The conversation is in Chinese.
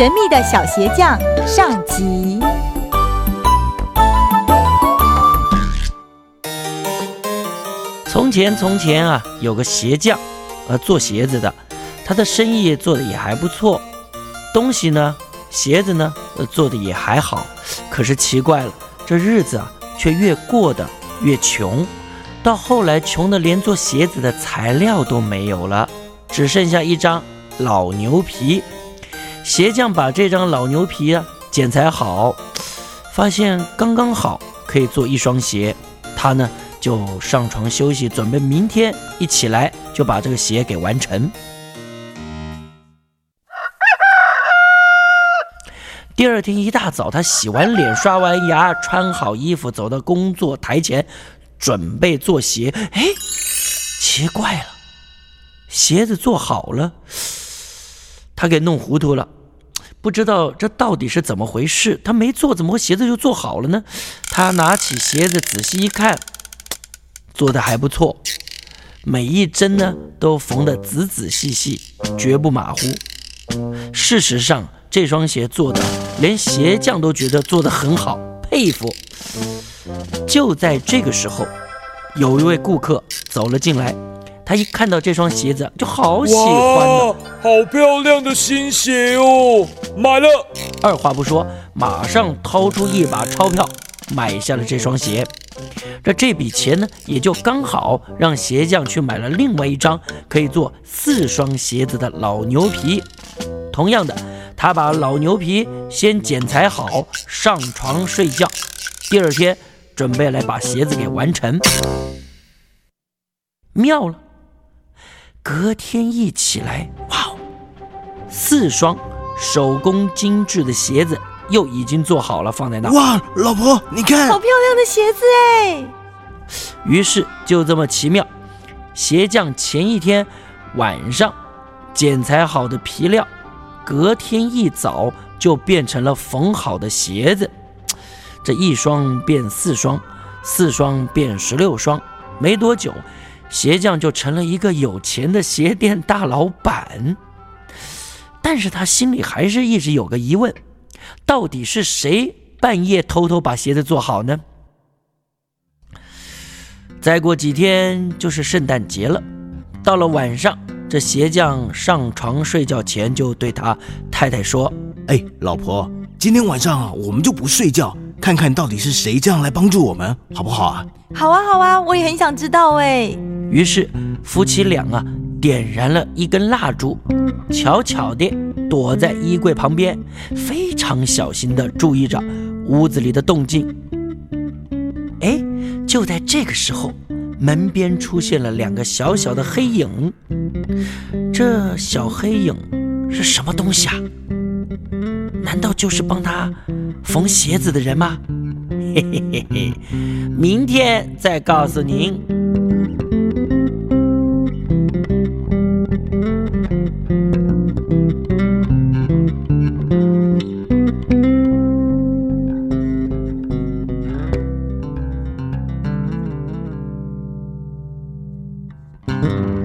神秘的小鞋匠上集。从前，从前啊，有个鞋匠，呃，做鞋子的，他的生意做的也还不错，东西呢，鞋子呢，呃，做的也还好。可是奇怪了，这日子啊，却越过得越穷，到后来穷的连做鞋子的材料都没有了，只剩下一张老牛皮。鞋匠把这张老牛皮啊剪裁好，发现刚刚好可以做一双鞋，他呢。就上床休息，准备明天一起来就把这个鞋给完成。第二天一大早，他洗完脸、刷完牙、穿好衣服，走到工作台前，准备做鞋。哎，奇怪了，鞋子做好了，他给弄糊涂了，不知道这到底是怎么回事。他没做，怎么鞋子就做好了呢？他拿起鞋子仔细一看。做的还不错，每一针呢都缝得仔仔细细，绝不马虎。事实上，这双鞋做的连鞋匠都觉得做得很好，佩服。就在这个时候，有一位顾客走了进来，他一看到这双鞋子就好喜欢哇，好漂亮的新鞋哦，买了。二话不说，马上掏出一把钞票买下了这双鞋。这这笔钱呢，也就刚好让鞋匠去买了另外一张可以做四双鞋子的老牛皮。同样的，他把老牛皮先剪裁好，上床睡觉。第二天准备来把鞋子给完成。妙了，隔天一起来，哇，四双手工精致的鞋子。又已经做好了，放在那。哇，老婆，你看，好漂亮的鞋子哎！于是就这么奇妙，鞋匠前一天晚上剪裁好的皮料，隔天一早就变成了缝好的鞋子。这一双变四双，四双变十六双，没多久，鞋匠就成了一个有钱的鞋店大老板。但是他心里还是一直有个疑问。到底是谁半夜偷偷把鞋子做好呢？再过几天就是圣诞节了，到了晚上，这鞋匠上床睡觉前就对他太太说：“哎，老婆，今天晚上啊，我们就不睡觉，看看到底是谁这样来帮助我们，好不好啊？”“好啊，好啊，我也很想知道哎。”于是夫妻俩啊，点燃了一根蜡烛，悄悄地。躲在衣柜旁边，非常小心地注意着屋子里的动静。哎，就在这个时候，门边出现了两个小小的黑影。这小黑影是什么东西啊？难道就是帮他缝鞋子的人吗？嘿嘿嘿嘿，明天再告诉您。Mm-hmm.